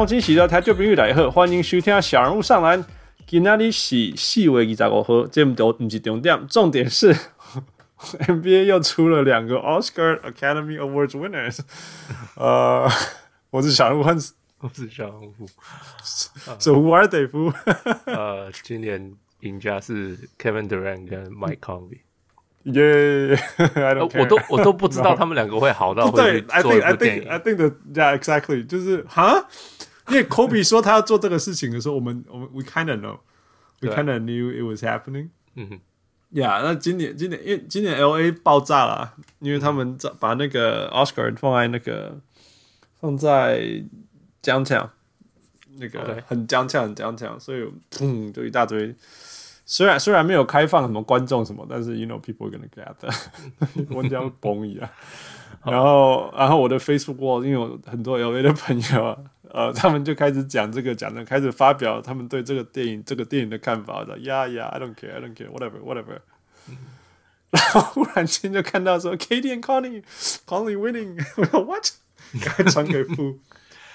各位乡亲，喜到台中朋友来好，欢迎收听小人物上篮。今天是四月二十五号，这都不是重点，重点是 NBA 又出了两个 Oscar Academy Awards winners。呃，我是小人物，我是小人物。So who are they？呃，今年赢家是 Kevin Durant 跟 Mike Conley。耶！我都我都不知道他们两个会好到会做一部电影。I think I think that yeah exactly 就是哈，因为 Kobe 说他要做这个事情的时候，我们我们 we kind of know，we kind of knew it was happening。嗯哼，Yeah，那今年今年因为今年 LA 爆炸了，因为他们把那个 Oscar 放在那个放在 Downtown 那个很 Downtown 很 Downtown，所以嗯就一大堆。虽然虽然没有开放什么观众什么，但是 you know people are gonna gather，我这样崩一样。然后然后我的 Facebook wall，因为我很多 LA 的朋友，呃，他们就开始讲这个讲的，开始发表他们对这个电影这个电影的看法的。Yeah yeah I don't care I don't care whatever whatever。然后忽然间就看到说，Katie and Conley Conley winning，我说 What？赶快传给父。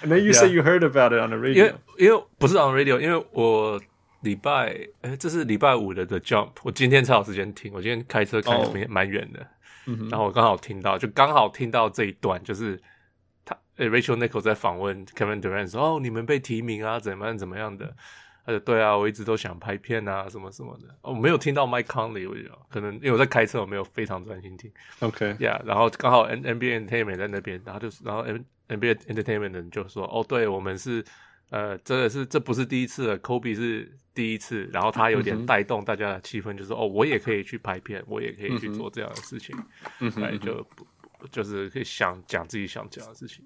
And then you say you heard about it on the radio？因为因为不是 on radio，因为我。礼拜哎，这是礼拜五的 The Jump，我今天才有时间听。我今天开车开蛮蛮远的，然后我刚好听到，就刚好听到这一段，就是他 Rachel Nichols 在访问 Kevin Durant 说：“哦，你们被提名啊，怎么样怎么样的？”他说：“对啊，我一直都想拍片啊，什么什么的。”哦，我没有听到 Mike Conley，我觉得可能因为我在开车，我没有非常专心听。OK，Yeah，然后刚好 N NBA Entertainment 在那边，然后就然后 N NBA Entertainment 的人就说：“哦，对我们是。”呃，真的是这不是第一次了，Kobe 是第一次，然后他有点带动大家的气氛，就是哦，我也可以去拍片，我也可以去做这样的事情，嗯哼，就就是可以想讲自己想讲的事情，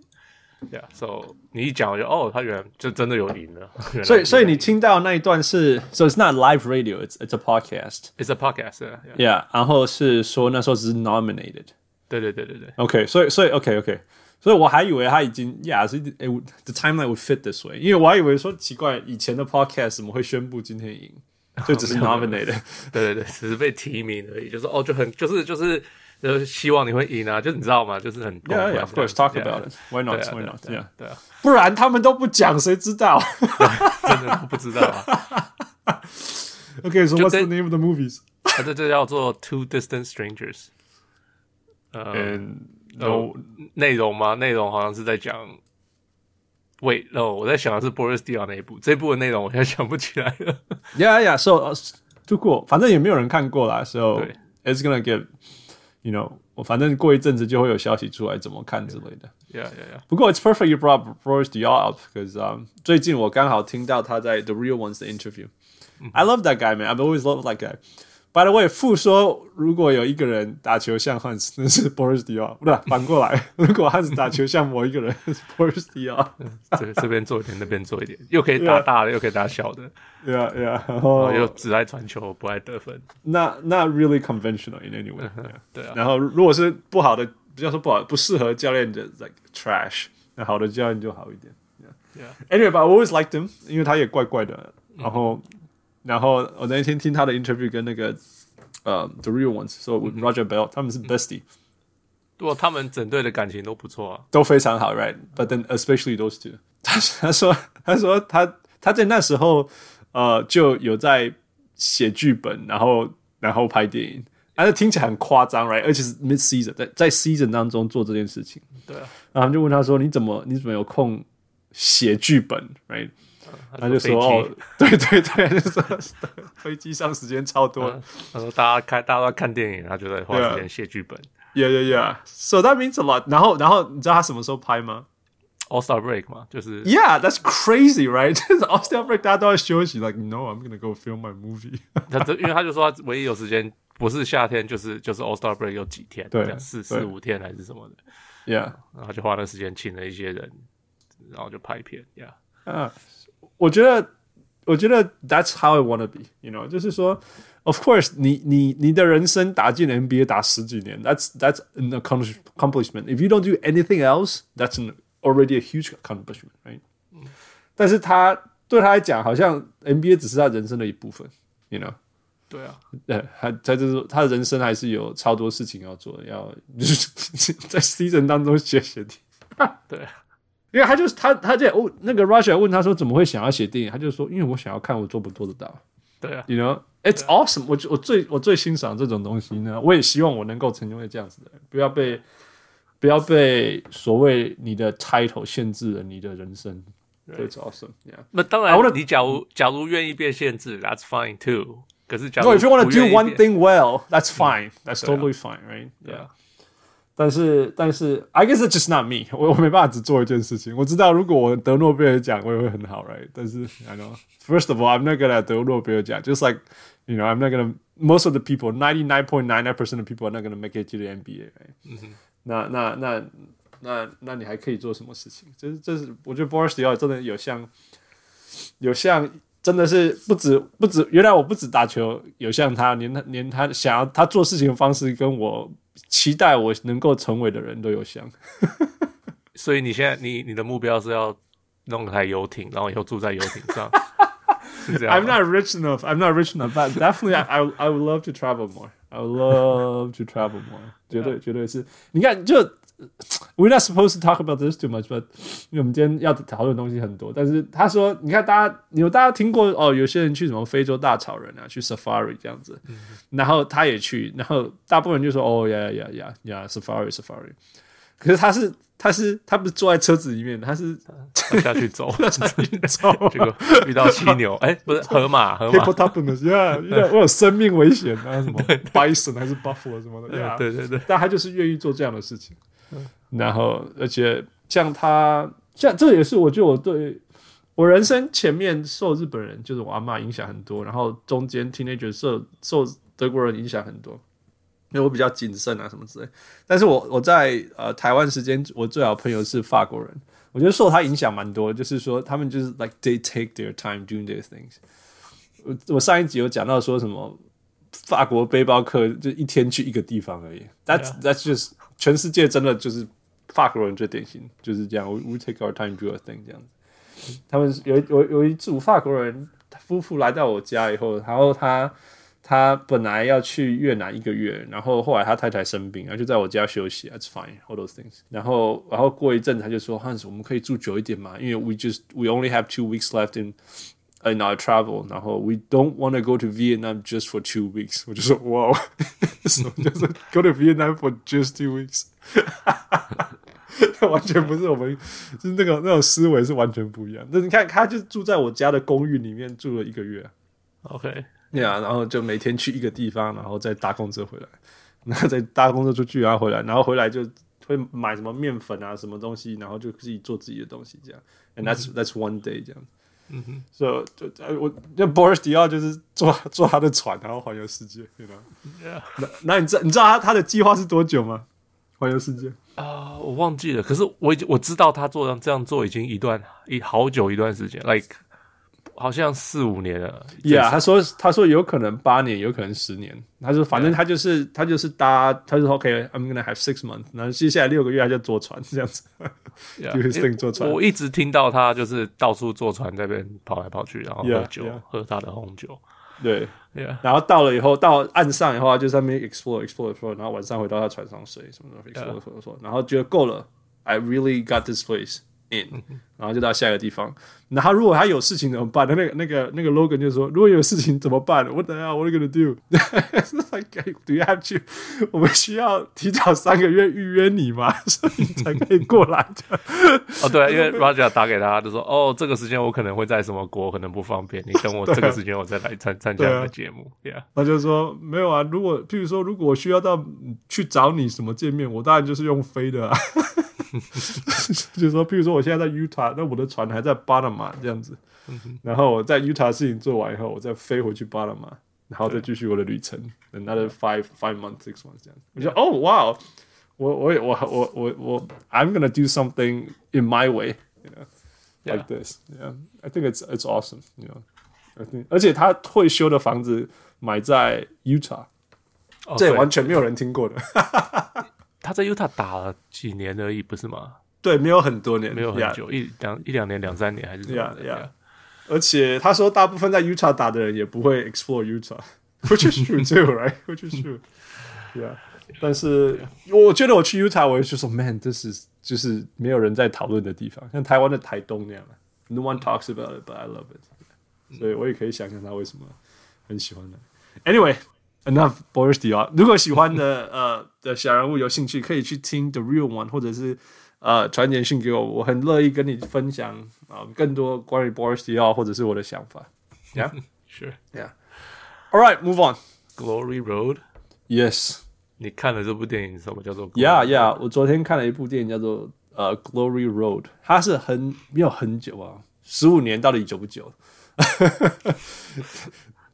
对啊，So 你一讲我就哦，他原来就真的有赢了，所以所以你听到那一段是，So it's not live radio，it's it's a podcast，it's a podcast，yeah，, yeah，然后是说那时候只是 nominated，对对对对对，OK，所以所以 OK OK。所以我还以为他已经，Yeah，是诶，the timeline would fit this way，因为我还以为说奇怪，以前的 podcast 怎么会宣布今天赢，就只是 nominated，对对对，只是被提名而已，就是哦，就很就是就是 呃，希望你会赢啊，就你知道吗？就是很，Yeah，of course，talk about it，why not，why not，Yeah，对啊，不然他们都不讲，谁知道？真的不知道啊。Okay, so what's the name of the movies？啊，这这叫做 Two Distant Strangers，嗯。有内容吗？内容好像是在讲，喂，哦，我在想的是 Boris Diaw 那一部，这一部的内容我现在想不起来了。Yeah, yeah, so too cool，反正也没有人看过啦，so it's gonna get，you know，我反正过一阵子就会有消息出来怎么看之类的。Yeah, yeah, yeah。不过 it's perfect you brought Boris Diaw up，because um，最近我刚好听到他在 The Real Ones 的 interview。I love that guy, man. I've always loved that guy. By the way，复说如果有一个人打球像汉斯，那是 Boris Diaw，不对，反过来，如果汉斯打球像某一个人，是 Boris Diaw。这这边做一点，那边做一点，又可以打大的，又可以打小的。Yeah, yeah，然后又只爱传球，不爱得分。那那 really conventional in any way。对啊。然后如果是不好的，不要说不好，不适合教练的，like trash。那好的教练就好一点。Yeah, yeah. Anyway，but I always liked him，因为他也怪怪的，然后。然后我那天听他的 interview 跟那个呃、uh, The Real Ones，说、so、Roger Bell、嗯、他们是 bestie，对，他们整队的感情都不错啊，都非常好，right？But then especially those two，他 他说他说他他在那时候呃就有在写剧本，然后然后拍电影，但是听起来很夸张，right？而且是 mid season，在在 season 当中做这件事情，对啊，然后就问他说你怎么你怎么有空写剧本，right？他就说：“哦，对对对，就说飞机上时间超多。他说大家看，大家都看电影，他就在花时间写剧本。Yeah, yeah, yeah. So that means a lot. 然后，然后你知道他什么时候拍吗？All Star Break 嘛，就是 Yeah, that's crazy, right? All Star Break 大家都在休息，like No, I'm gonna go film my movie. 他因为他就说他唯一有时间不是夏天，就是就是 All Star Break 有几天，对，四四五天还是什么的。Yeah，然后就花那时间请了一些人，然后就拍片。Yeah，啊。”我觉得，我觉得 That's how I wanna be，you know，就是说，Of course，你你你的人生打进 NBA 打十几年，That's that's an accomplishment. If you don't do anything else, that's an already a huge accomplishment, right？但是他对他来讲，好像 NBA 只是他人生的一部分，you know？对啊，呃，他在这是他的人生还是有超多事情要做，要就是在 season 当中写写题，对。 因为他就是他他在哦那个 Russia 问他说怎么会想要写电影，他就说因为我想要看我做不做得到。对啊，You know it's awesome 我。我我最我最欣赏这种东西呢，我也希望我能够成为这样子的人，不要被不要被所谓你的 title 限制了你的人生。对，It's awesome。Yeah，那当然，你假如假如愿意被限制，That's fine too。可是假如 No, if you want to do one thing well, that's fine. That's totally fine, right? Yeah. 但是但是，I guess it's just not me 我。我我没办法只做一件事情。我知道，如果我得诺贝尔奖，我也会很好，right？但是，I know. First of all, I'm not gonna 得诺贝尔奖。Just like you know, I'm not gonna. Most of the people, ninety nine point nine nine percent of people are not gonna make it to the NBA, right？嗯哼。那那那那那你还可以做什么事情？这是这是我觉得 Boris Diaw 真的有像有像。真的是不止不止，原来我不止打球有像他，连他连他想要他做事情的方式，跟我期待我能够成为的人都有像。所以你现在你你的目标是要弄台游艇，然后以后住在游艇上，是这样。I'm not rich enough. I'm not rich enough. But definitely, I I would love to travel more. I would love to travel more. 绝对绝对是。你看就。 We're not supposed to talk about this too much, but 因为我们今天要讨论的东西很多。但是他说，你看大家有大家听过哦，有些人去什么非洲大草原啊，去 safari 这样子，然后他也去，然后大部分人就说哦呀呀呀呀，safari safari。可是他是他是他不是坐在车子里面，他是下去走，下去走，结果遇到犀牛，哎，不是 河马，河马。我有生命危险啊，什么 bison 还是 buffalo 什么的，对对对，但他就是愿意做这样的事情。然后，而且像他，像这也是我觉得我对我人生前面受日本人，就是我阿嬷影响很多，然后中间 teenager 受受德国人影响很多，因为我比较谨慎啊什么之类。但是我我在呃台湾时间，我最好朋友是法国人，我觉得受他影响蛮多，就是说他们就是 like they take their time doing their things。我我上一集有讲到说什么法国背包客就一天去一个地方而已，that's that's just 全世界真的就是。法国人最典型就是这样，We take our time do our thing 这样子。他们有有有一组法国人夫妇来到我家以后，然后他他本来要去越南一个月，然后后来他太太生病，然后就在我家休息，That's fine, all those things。然后然后过一阵子他就说：“Hans，我们可以住久一点嘛？因为 we just we only have two weeks left in in our travel，然后 we don't want to go to Vietnam just for two weeks。”我就说：“哇，什么叫做 go to Vietnam for just two weeks？” 完全不是我们，就是那个那种思维是完全不一样。那你看，他就住在我家的公寓里面住了一个月，OK，对啊，然后就每天去一个地方，然后再搭公车回来，然后再搭公车出去，然后回来，然后回来就会买什么面粉啊，什么东西，然后就自己做自己的东西，这样。And that's that's one day 这样。嗯哼，所以就我那 Boris Diaw 就是坐坐他的船，然后环游世界，对吧.那那你知你知道他他的计划是多久吗？环游世界？啊，uh, 我忘记了。可是我已经我知道他做这样做已经一段一好久一段时间，like 好像四五年了。Yeah，他说他说有可能八年，有可能十年。他说反正他就是.他就是搭，他说 OK，I'm gonna have six months。然后接下来六个月他就坐船这样子是 Yeah. 坐船。我一直听到他就是到处坐船在那边跑来跑去，然后喝酒，Yeah. Yeah. 喝他的红酒。对，Yeah. 然后到了以后，到岸上以后，就在那边 explore explore explore，然后晚上回到他船上睡什么的 explore explore explore，然后觉得够了，I really got this place in，然后就到下一个地方。然后如果他有事情怎么办？那个那个那个 Logan 就说：“如果有事情怎么办？What the hell? What are you gonna do? Like, do you have to？我们需要提早三个月预约你吗？所以你才可以过来的。”哦，对，因为 Roger 打给他，就说：“哦，这个时间我可能会在什么国，可能不方便。你等我这个时间，我再来参参加你的节目。” Yeah，他就说：“没有啊，如果譬如说，如果我需要到去找你什么见面，我当然就是用飞的啊。”就是说，譬如说，我现在在 Utah，那我的船还在巴拿马这样子，然后我在 Utah 事情做完以后，我再飞回去巴拿马，然后再继续我的旅程，another five five months six months 这样子。我说，哦，哇，我我我我我我，I'm gonna do something in my way，you know，like this，yeah，I think it's it's awesome，you think，而且他退休的房子买在 Utah，这完全没有人听过的。他在 Utah 打了几年而已，不是吗？对，没有很多年，没有很久，一两一两年、两三年还是这样的。而且他说，大部分在 Utah 打的人也不会 explore Utah，which is true too，right？which is true，yeah。但是我觉得我去 Utah，我就说，man，this is 就是没有人在讨论的地方，像台湾的台东那样 No one talks about it, but I love it。所以我也可以想象他为什么很喜欢的。Anyway，enough Boris Diaw。如果喜欢的呃的小人物有兴趣，可以去听 The Real One，或者是呃传简讯给我，我很乐意跟你分享啊、呃、更多关于 Boris Diaw 或者是我的想法。Yeah，sure。Yeah。All right, move on. Glory Road. Yes. 你看了这部电影什么叫做 Glory？Yeah, Yeah。我昨天看了一部电影叫做呃 Glory Road，它是很没有很久啊，十五年到底久不久？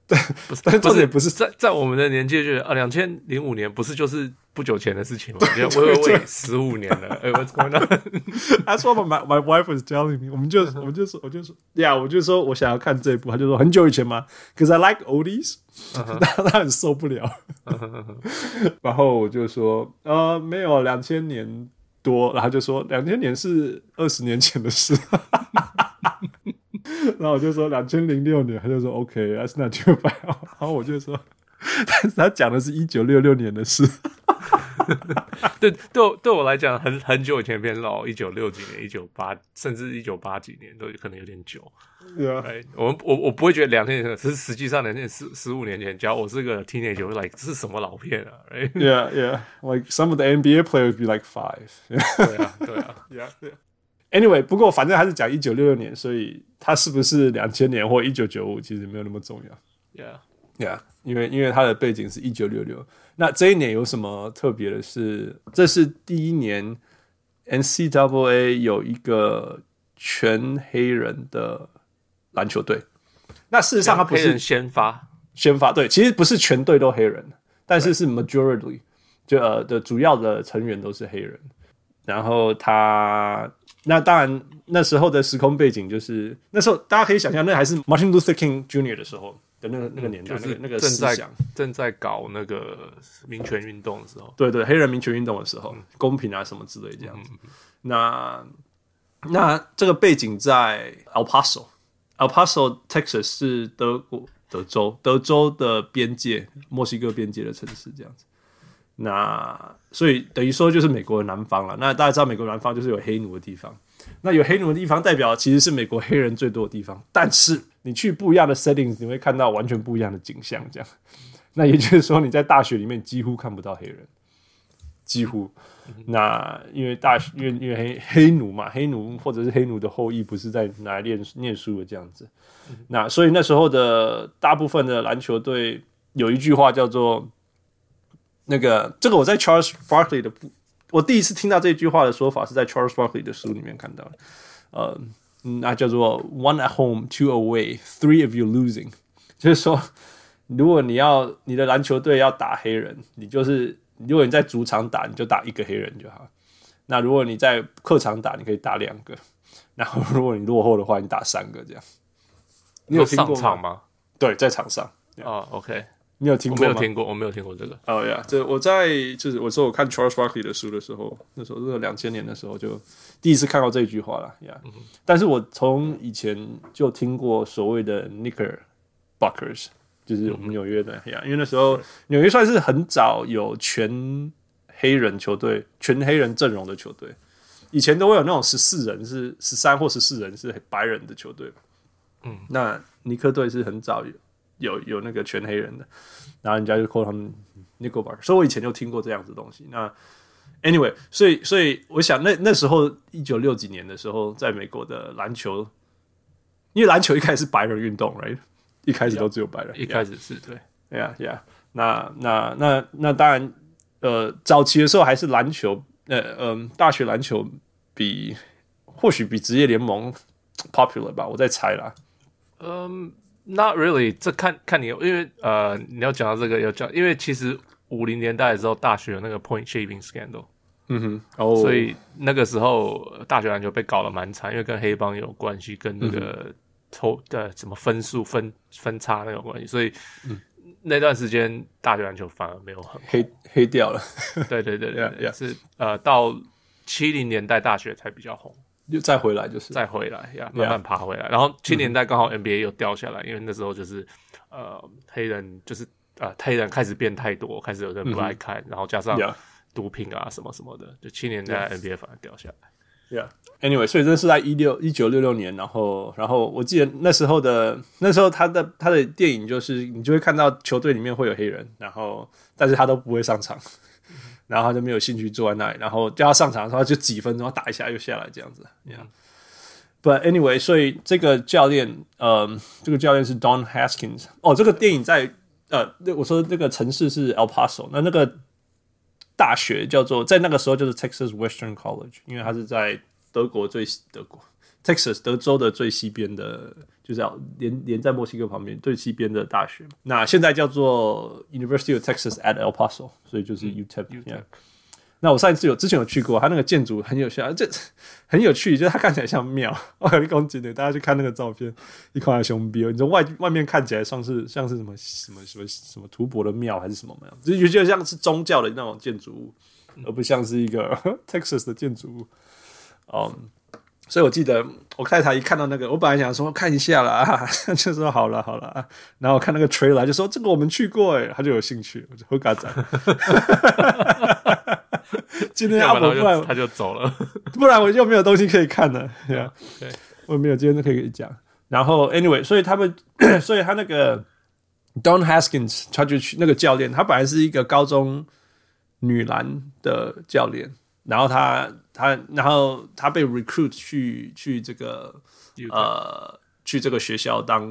对，不是，但是也不是在在我们的年纪，就是啊，两千零五年不是就是不久前的事情吗？喂喂喂，十五年了，哎，What's going on？That's what my my wife was telling me。我们就我们就说，我就说，呀，我就说我想要看这一部，他就说很久以前嘛？Cause I like oldies，他他 很受不了。然后我就说，呃，没有，两千年多，然后就说两千年是二十年前的事。然后我就说两千零六年，他就说 OK，that's not too bad。然后我就说，但是他讲的是一九六六年的事。对，对我对我来讲，很很久以前变老，一九六几年、一九八，甚至一九八几年都可能有点久。对啊，我我我不会觉得两千年，只是实际上两千十十五年前，假如我是个 teenager，我 like 这是什么老片啊？Right？Yeah, yeah. Like some of the NBA players be like five. 对啊，对啊，Yeah, yeah. Anyway，不过反正还是讲一九六六年，所以他是不是两千年或一九九五，其实没有那么重要。Yeah，Yeah，因为因为它的背景是一九六六。那这一年有什么特别的是？这是第一年 NCAA 有一个全黑人的篮球队。那事实上，他不是先发，先发对，其实不是全队都黑人，但是是 majority 就呃的主要的成员都是黑人。然后他。那当然，那时候的时空背景就是那时候，大家可以想象，那还是 Martin Luther King Jr. 的时候的那个那个年代，就是那个思想正在搞那个民权运动的时候，对对，黑人民权运动的时候，公平啊什么之类这样子。那那这个背景在 El Paso，El Paso Texas 是德国德州德州的边界，墨西哥边界的城市这样子。那所以等于说就是美国的南方了。那大家知道美国南方就是有黑奴的地方。那有黑奴的地方代表其实是美国黑人最多的地方。但是你去不一样的 settings，你会看到完全不一样的景象。这样，那也就是说你在大学里面几乎看不到黑人，几乎。那因为大学因为因为黑黑奴嘛，黑奴或者是黑奴的后裔不是在哪里念念书的这样子。那所以那时候的大部分的篮球队有一句话叫做。那个，这个我在 Charles Barkley 的，我第一次听到这句话的说法是在 Charles Barkley 的书里面看到的，呃，那叫做 One at home, two away, three of you losing，就是说，如果你要你的篮球队要打黑人，你就是如果你在主场打，你就打一个黑人就好。那如果你在客场打，你可以打两个。然后如果你落后的话，你打三个这样。你有？上场吗？对，在场上。哦、oh,，OK。你有听过吗？我没有听过，我没有听过这个。哦呀，这我在就是我说我看 Charles Barkley 的书的时候，那时候是两千年的时候，就第一次看到这句话了呀。Yeah. 嗯、但是我从以前就听过所谓的 Knickerbockers，就是我们纽约的呀、嗯 yeah, 因为那时候纽约算是很早有全黑人球队、全黑人阵容的球队。以前都会有那种十四人是十三或十四人是白人的球队。嗯，那尼克队是很早有。有有那个全黑人的，然后人家就 call 他们所以我以前就听过这样子东西。那 anyway，所以所以我想那那时候一九六几年的时候，在美国的篮球，因为篮球一开始是白人运动，right？一开始都只有白人，yeah, 一开始是对，yeah yeah。那那那那当然，呃，早期的时候还是篮球，呃嗯、呃，大学篮球比或许比职业联盟 popular 吧，我在猜啦，嗯、um。Not really，这看看你，因为呃，你要讲到这个要讲，因为其实五零年代的时候，大学有那个 point shaving scandal，嗯哼，哦，所以那个时候大学篮球被搞得蛮惨，因为跟黑帮有关系，跟那个抽的什么分数分分差那个关系，所以、嗯、那段时间大学篮球反而没有很黑黑掉了。对对对对，yeah, yeah. 是呃，到七零年代大学才比较红。又再回来就是。再回来呀，慢慢爬回来。然后七年代刚好 NBA 又掉下来，嗯、因为那时候就是呃黑人就是呃黑人开始变太多，开始有人不爱看，嗯、然后加上毒品啊什么什么的，就七年代 NBA 反而掉下来。Yeah，anyway，所以这是在一六一九六六年，然后然后我记得那时候的那时候他的他的电影就是你就会看到球队里面会有黑人，然后但是他都不会上场，然后他就没有兴趣坐在那里，然后叫他上场的时候就几分钟打一下又下来这样子。Yeah，but anyway，所以这个教练，呃，这个教练是 Don Haskins。哦，这个电影在呃，我说这个城市是 El Paso，那那个。大学叫做在那个时候就是 Texas Western College，因为它是在德国最德国 Texas 德州的最西边的，就是要连连在墨西哥旁边最西边的大学。那现在叫做 University of Texas at El Paso，所以就是 UTEP。嗯那我上一次有之前有去过，它那个建筑很有趣，这很有趣，就是它看起来像庙。我跟你讲的，大家去看那个照片，一看熊逼，你说外外面看起来像是像是什么什么什么什么吐蕃的庙还是什么没有？就觉得像是宗教的那种建筑物，而不像是一个 Texas 的建筑物。嗯，所以我记得我太太一看到那个，我本来想说看一下啦，就说好了好了，然后我看那个 trailer 就说这个我们去过诶，他就有兴趣，我就会嘎仔。今天阿伯不然他就走了，不然我就没有东西可以看了。对啊，对，我没有今天都可以跟你讲。然后，anyway，所以他们，所以他那个 Don Haskins，他就去那个教练，他本来是一个高中女篮的教练，然后他他然后他被 recruit 去去这个呃去这个学校当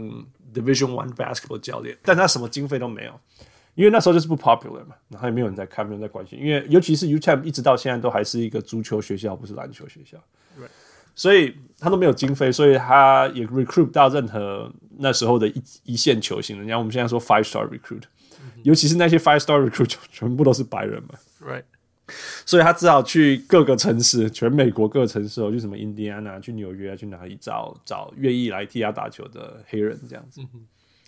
Division One basketball 教练，但他什么经费都没有。因为那时候就是不 popular 嘛，然后也没有人在看，没有人在关心。因为尤其是 UTEP 一直到现在都还是一个足球学校，不是篮球学校。Right. 所以他都没有经费，所以他也 recruit 到任何那时候的一一线球星。人家我们现在说 five star recruit，、mm-hmm. 尤其是那些 five star recruit 全部都是白人嘛。Right. 所以他只好去各个城市，全美国各个城市哦，去什么印第安纳、去纽约、去哪里找找愿意来替他打球的黑人这样子。Mm-hmm.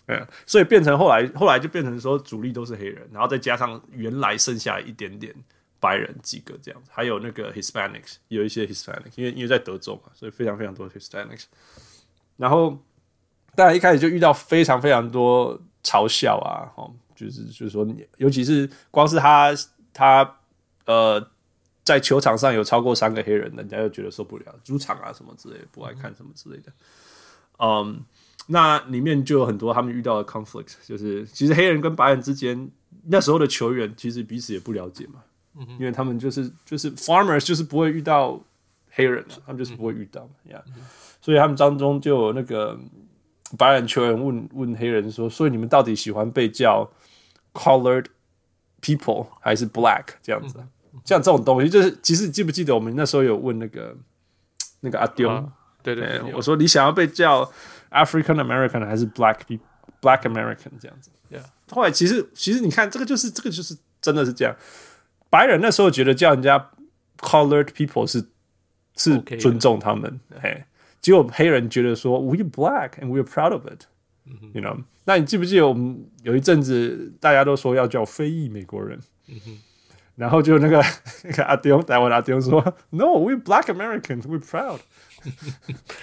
对，所以变成后来，后来就变成说主力都是黑人，然后再加上原来剩下一点点白人几个这样子，还有那个 Hispanics，有一些 Hispanics，因为因为在德州嘛，所以非常非常多 Hispanics。然后当然一开始就遇到非常非常多嘲笑啊，哦，就是就是说，尤其是光是他他呃在球场上有超过三个黑人，人家就觉得受不了，主场啊什么之类的，不爱看什么之类的，嗯。那里面就有很多他们遇到的 conflict，就是其实黑人跟白人之间那时候的球员其实彼此也不了解嘛，嗯、因为他们就是就是 farmers 就是不会遇到黑人，他们就是不会遇到嘛，所以他们当中就有那个白人球员问问黑人说，所以你们到底喜欢被叫 colored people 还是 black 这样子？嗯、像这种东西，就是其实你记不记得我们那时候有问那个 那个阿丢、啊，对对，对，我说你想要被叫。African American 还是 Black Black American 这样子，Yeah。后来其实其实你看这个就是这个就是真的是这样，白人那时候觉得叫人家 Colored people 是是尊重他们，嘿、okay，结果黑人觉得说 We Black and we are proud of it，you know。那你记不记得我们有一阵子大家都说要叫非裔美国人，然后就那个那个阿丢台湾阿丢说 No，we Black Americans，we proud。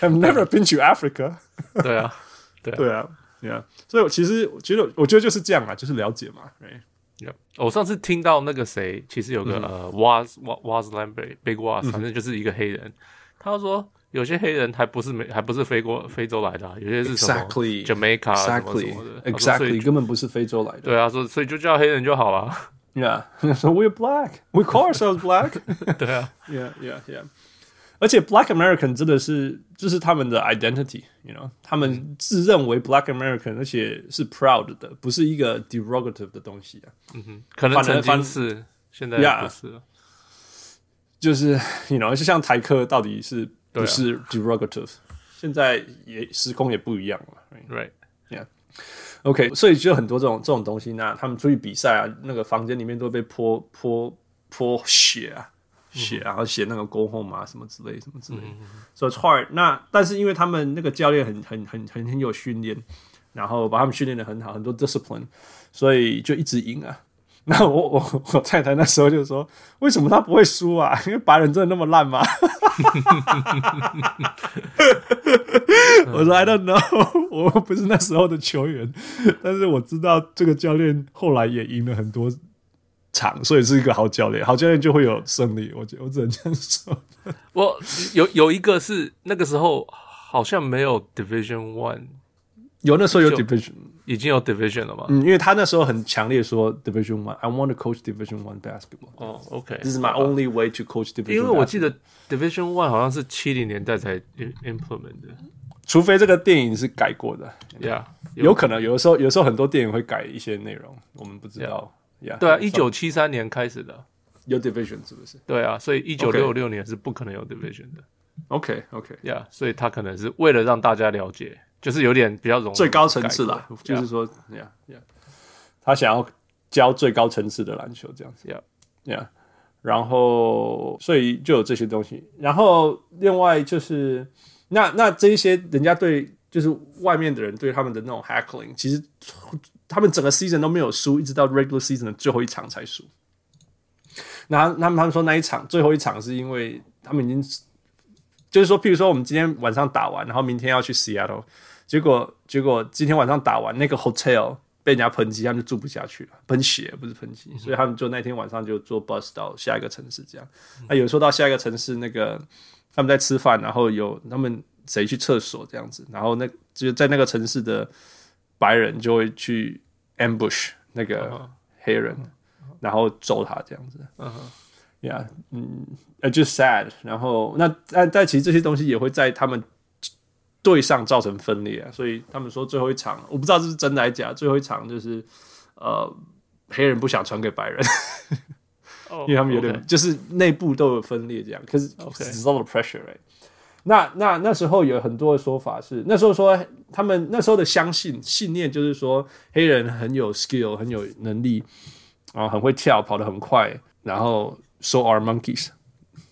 I've never been to Africa 对啊，对啊，对啊，对啊，所以我其实我觉得，我觉得就是这样啊，就是了解嘛。对，我上次听到那个谁，其实有个呃，Was Was Lambert Big Was，反正就是一个黑人。他说有些黑人还不是美，还不是非过非洲来的，有些是什么 Jamaica 什么什么的，Exactly，根本不是非洲来的。对啊，所所以就叫黑人就好了。Yeah，so we're black. We call ourselves black. 对啊，Yeah, Yeah, Yeah. 而且 Black American 真的是就是他们的 identity，you know，他们自认为 Black American，而且是 proud 的，不是一个 derogative 的东西啊。嗯哼，可能曾经是，现在不是了。就是 you know，就像台客到底是不是 derogative，啊，现在也时空也不一样了。Right，Yeah，OK，、 Okay, 所以就有很多这种这种东西，那他们出去比赛啊，那个房间里面都被泼泼泼血啊。血，然后写那个 go home 啊，什么之类，什么之类。So it's hard。那但是因为他们那个教练很很很很很有训练，然后把他们训练的很好，很多 discipline，所以就一直赢啊。那我我我太太那时候就说，为什么他不会输啊？因为白人真的那么烂吗？我说 I don't know，我不是那时候的球员，但是我知道这个教练后来也赢了很多。场，所以是一个好教练。好教练就会有胜利，我我只能这样说。我有有一个是那个时候好像没有 Division One，有那时候有 Division，已经有 Division 了吗？嗯，因为他那时候很强烈说 Division One，I want to coach Division One basketball。哦，OK，This is my only way to coach Division。因为我记得 Division One 好像是七零年代才 implement 的。除非这个电影是改过的，Yeah，有可能有的时候，有时候很多电影会改一些内容，我们不知道，Yeah，对啊，一九七三年开始的，有 division 是不是？对啊，所以一九六六年是不可能有 division 的，OK，OK，Yeah，所以他可能是为了让大家了解，就是有点比较容易最高层次啦，就是说他想要教最高层次的篮球这样子，Yeah，Yeah，然后所以就有这些东西，然后另外就是。那那这一些人家对就是外面的人对他们的那种 hackling，其实他们整个 season 都没有输，一直到 regular season 的最后一场才输。那他们他们说那一场最后一场是因为他们已经就是说，譬如说我们今天晚上打完，然后明天要去 Seattle，结果结果今天晚上打完那个 hotel 被人家喷漆，他们就住不下去了，喷血不是喷漆，所以他们就那天晚上就坐 bus 到下一个城市这样。那有时候到下一个城市那个。他们在吃饭，然后有他们谁去厕所这样子，然后那就在那个城市的白人就会去 ambush 那个黑人，uh. 然后揍他这样子。嗯哼、uh huh. 嗯，呃，就 sad。然后那但但其实这些东西也会在他们队上造成分裂啊，所以他们说最后一场，我不知道这是真的还是假，最后一场就是呃黑人不想传给白人。因为他们有点就是内部都有分裂这样，可是 it's lot of pressure，right？那那那时候有很多的说法是，那时候说他们那时候的相信信念就是说黑人很有 skill，很有能力，然后很会跳，跑得很快，然后 so are monkeys，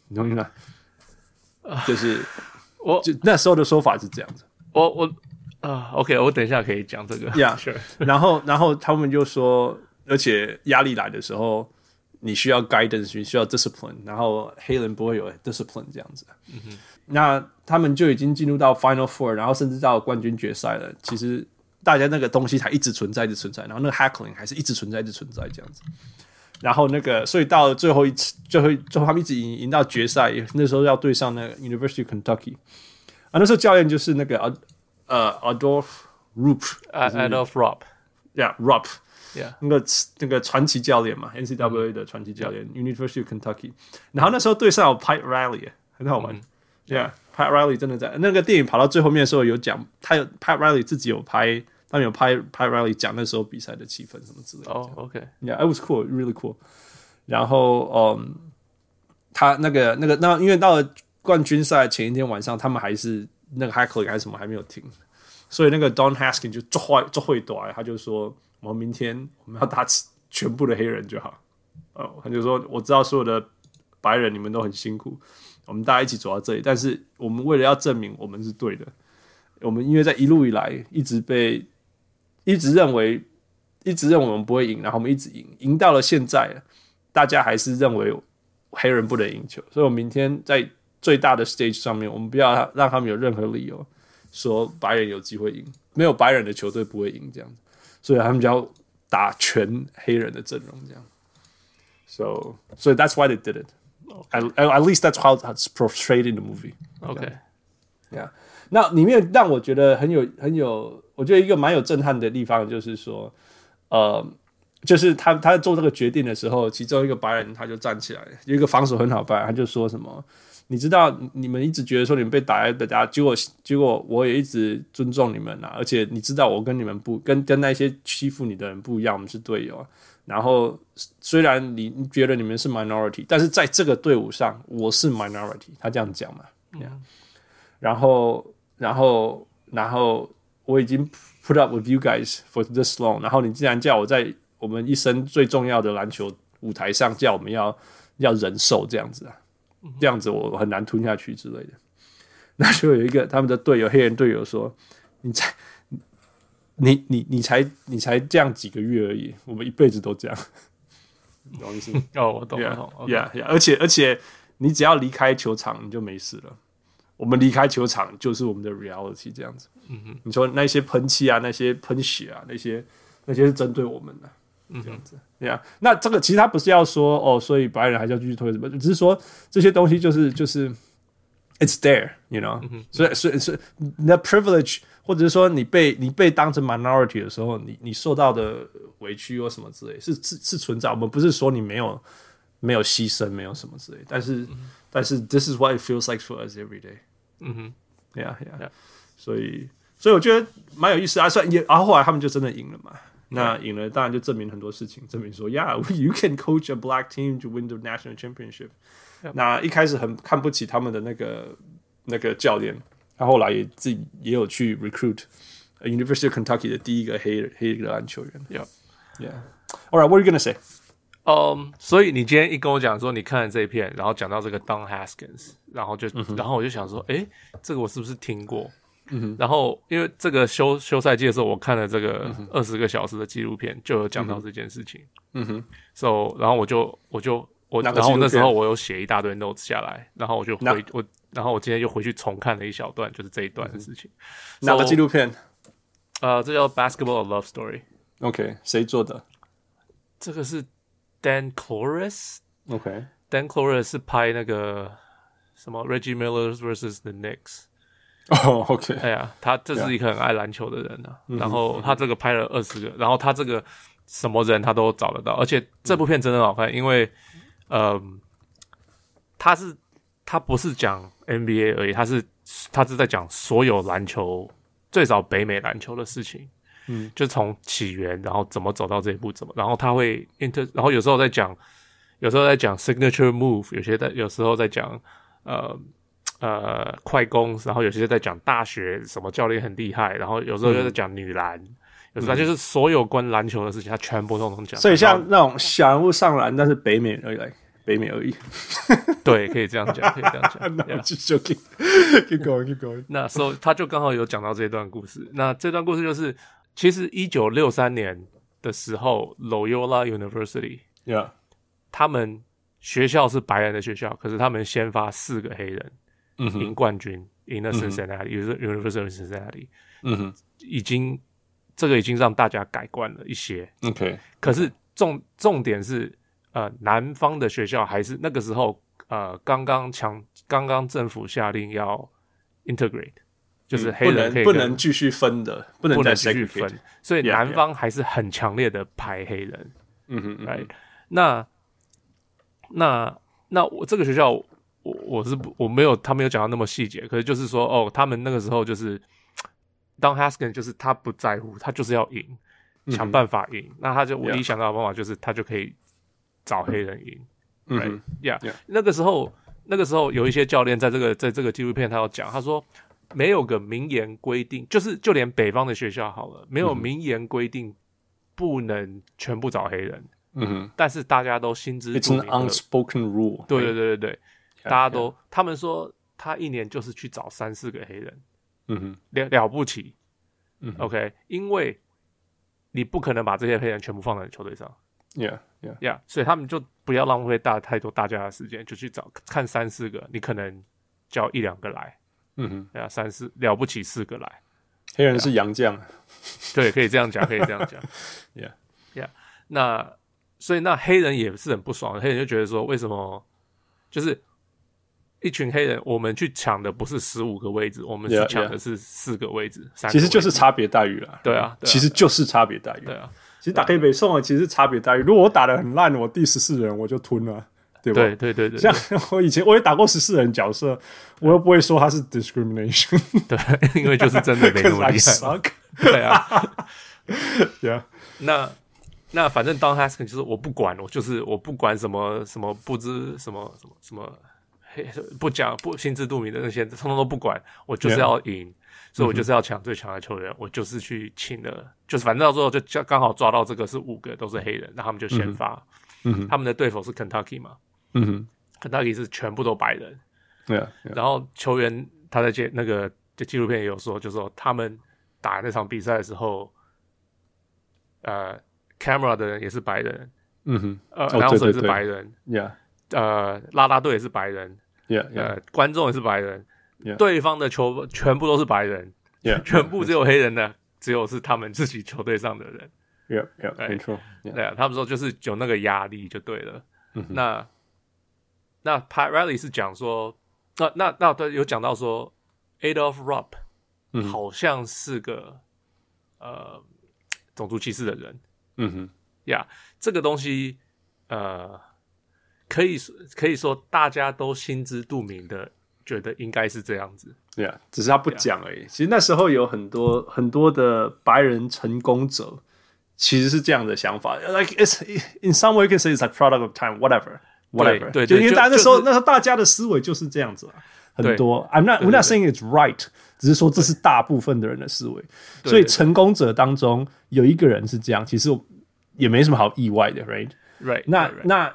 你懂吗？就是我就那时候的说法是这样子。我我啊，OK，我等一下可以讲这个，Yeah，sure。然后然后他们就说，而且压力来的时候。你需要 guidance，你需要 discipline，然后黑人不会有 discipline 这样子。嗯、哼那他们就已经进入到 Final Four，然后甚至到冠军决赛了。其实大家那个东西还一直存在，一直存在，然后那个 hackling 还是一直存在，一直存在这样子。然后那个，所以到了最后一次，最后最后他们一直赢赢到决赛，那时候要对上那个 University of Kentucky，啊，那时候教练就是那个呃 Adolph Rupp，Adolph Rupp，Yeah，Rupp。Yeah. 那个那个传奇教练嘛，NCAA 的传奇教练、嗯、，University of Kentucky。然后那时候对上有 Pat Riley，很好玩。嗯、Yeah，Pat Riley 真的在那个电影跑到最后面的时候有讲，他有 Pat Riley 自己有拍，他们有拍 Pat Riley 讲那时候比赛的气氛什么之类的。哦、oh，OK，Yeah，it was cool，really cool。然后，嗯，他那个那个那因为到了冠军赛前一天晚上，他们还是那个 heckling 还是什么还没有停，所以那个 Don Haskins 就做坏做会短，他就说。我们明天我们要打全部的黑人就好。哦，他就说我知道所有的白人你们都很辛苦，我们大家一起走到这里，但是我们为了要证明我们是对的，我们因为在一路以来一直被一直认为一直认为我们不会赢，然后我们一直赢，赢到了现在，大家还是认为黑人不能赢球，所以我明天在最大的 stage 上面，我们不要让他们有任何理由说白人有机会赢，没有白人的球队不会赢这样子。所以他们就要打全黑人的阵容，这样。So, so that's why they did it. At, at least that's how it's portrayed in the movie. OK, yeah. 那里面让我觉得很有很有，我觉得一个蛮有震撼的地方，就是说，呃，就是他他在做这个决定的时候，其中一个白人他就站起来，有一个防守很好白人，他就说什么。你知道，你们一直觉得说你们被打压的，大家结果结果我也一直尊重你们啊，而且你知道我跟你们不跟跟那些欺负你的人不一样，我们是队友啊。然后虽然你觉得你们是 minority，但是在这个队伍上我是 minority，他这样讲嘛。嗯。然后然后然后我已经 put up with you guys for this long，然后你竟然叫我在我们一生最重要的篮球舞台上叫我们要要忍受这样子啊。这样子我很难吞下去之类的，那就有一个他们的队友黑人队友说：“你才你你你才你才这样几个月而已，我们一辈子都这样。”懂意思？哦，我懂了。Yeah, yeah. 而且而且你只要离开球场你就没事了。我们离开球场就是我们的 reality 这样子。嗯哼，你说那些喷漆啊，那些喷血啊，那些那些是针对我们的。这样子。对啊，那这个其实他不是要说哦，所以白人还是要继续推什么，只是说这些东西就是就是，it's there，you know，所以所以所以那 privilege，或者是说你被你被当成 minority 的时候，你你受到的委屈或什么之类，是是是存在。我们不是说你没有没有牺牲，没有什么之类，但是但是 this is what it feels like for us every day。嗯哼，yeah yeah，所以所以我觉得蛮有意思啊，算也，然后后来他们就真的赢了嘛。那赢了，当然就证明很多事情，证明说，Yeah，you can coach a black team to win the national championship。那一开始很看不起他们的那个那个教练，他后来也自己也有去 recruit University of Kentucky 的第一个黑黑的篮球员。Yeah，Yeah。All right，what are you gonna say？ 嗯，所以你今天一跟我讲说你看了这一片，然后讲到这个 Don Haskins，然后就然后我就想说，诶，这个我是不是听过？嗯，然后因为这个休休赛季的时候，我看了这个二十个小时的纪录片，就有讲到这件事情。嗯哼，so 然后我就我就我然后那时候我有写一大堆 notes 下来，然后我就回我然后我今天又回去重看了一小段，就是这一段的事情。哪个纪录片？呃，这叫 Basketball a Love Story。OK，谁做的？这个是 Dan Klores。OK，Dan Klores 是拍那个什么 Reggie Miller vs The Knicks。哦、oh,，OK，哎呀，他这是一个很爱篮球的人呢、啊。然后他这个拍了二十个，然后他这个什么人他都找得到，而且这部片真的很好看，因为，呃，他是他不是讲 NBA 而已，他是他是在讲所有篮球，最早北美篮球的事情，嗯，就从起源，然后怎么走到这一步，怎么，然后他会 inter，然后有时候在讲，有时候在讲 signature move，有些在有时候在讲，呃。呃，快攻，然后有些在讲大学什么教练很厉害，然后有时候又在讲女篮，嗯、有时候就是所有关篮球的事情，他全部都能讲。所以像那种小人物上篮，但是北美而已，北美而已。对，可以这样讲，可以这样讲。那继续 keep going，keep going。那时候他就刚好有讲到这段故事。那这段故事就是，其实一九六三年的时候，Loyola University，yeah，他们学校是白人的学校，可是他们先发四个黑人。嗯赢冠军，赢了 Cincinnati，也是 University of Cincinnati。嗯哼，已经这个已经让大家改观了一些。OK，可是重重点是，呃，南方的学校还是那个时候，呃，刚刚强，刚刚政府下令要 integrate，就是黑人不能继续分的，不能再继续分，所以南方还是很强烈的排黑人。嗯哼，来，那那那我这个学校。我我是我没有他没有讲到那么细节，可是就是说哦，他们那个时候就是当 Haskins 就是他不在乎，他就是要赢，想办法赢。嗯、那他就唯一想到的方法就是他就可以找黑人赢。嗯 yeah. 那个时候那个时候有一些教练在这个在这个纪录片他要讲，他说没有个明言规定，就是就连北方的学校好了，没有明言规定不能全部找黑人。嗯哼，但是大家都心知肚明。It's an unspoken rule。对对对对对。大家都.他们说他一年就是去找三四个黑人，嗯哼，了了不起，嗯，OK，因为你不可能把这些黑人全部放在球队上，Yeah Yeah Yeah，所以他们就不要浪费大太多大家的时间，就去找看三四个，你可能叫一两个来，嗯哼，对啊，三四了不起四个来，黑人是洋将，对，可以这样讲，可以这样讲，Yeah Yeah，那所以那黑人也是很不爽，黑人就觉得说为什么就是。一群黑人，我们去抢的不是十五个位置，我们去抢的是四个位置。Yeah, yeah. 三个位置其实就是差别待遇了。对啊，对啊，其实就是差别待遇。对啊，其实打黑北宋啊，其实差别待遇。如果我打的很烂，我第十四人我就吞了，对吧？对对对对。像 我以前我也打过十四人角色，我又不会说他是 discrimination。对，因为就是真的没那么厉害。对啊。对啊。那那反正 Don Haskins 就是我不管，我就是我不管什么什么不知什么什么什么。不讲不心知肚明的那些，通通都不管，我就是要赢.所以我就是要抢最强的球员，mm hmm. 我就是去请了，就是反正到最后就刚好抓到这个是五个都是黑人，那他们就先发，mm hmm. 他们的对手是 Kentucky 嘛，嗯哼、mm，Kentucky、hmm. 是全部都白人，对. Yeah. 然后球员他在接那个就纪录片也有说，就说他们打那场比赛的时候，呃，camera 的人也是白人，嗯哼、mm，hmm. 呃，然后也是白人，Yeah，呃，拉拉队也是白人。Yeah, yeah. 呃，观众也是白人对方的球全部都是白人，Yeah. 全部只有黑人的，只有是他们自己球队上的人 Yeah, yeah，没错。对啊，他们说就是有那个压力就对了。那那 Pat Riley 是讲说，那那那对有讲到说，Adolph Rupp 好像是个呃种族歧视的人。嗯哼，呀，这个东西呃可以说可以说大家都心知肚明的，觉得应该是这样子。对啊，只是他不讲而已。其实那时候有很多很多的白人成功者。其实是这样的想法，like it's in some way you can say it's like product of time, whatever, whatever。对，就因为大家那时候，那时候大家的思维就是这样子啊，很多。I'm not, not saying it's right，只是说这是大部分的人的思维。所以成功者当中有一个人是这样，其实也没什么好意外的，right？Right。那那，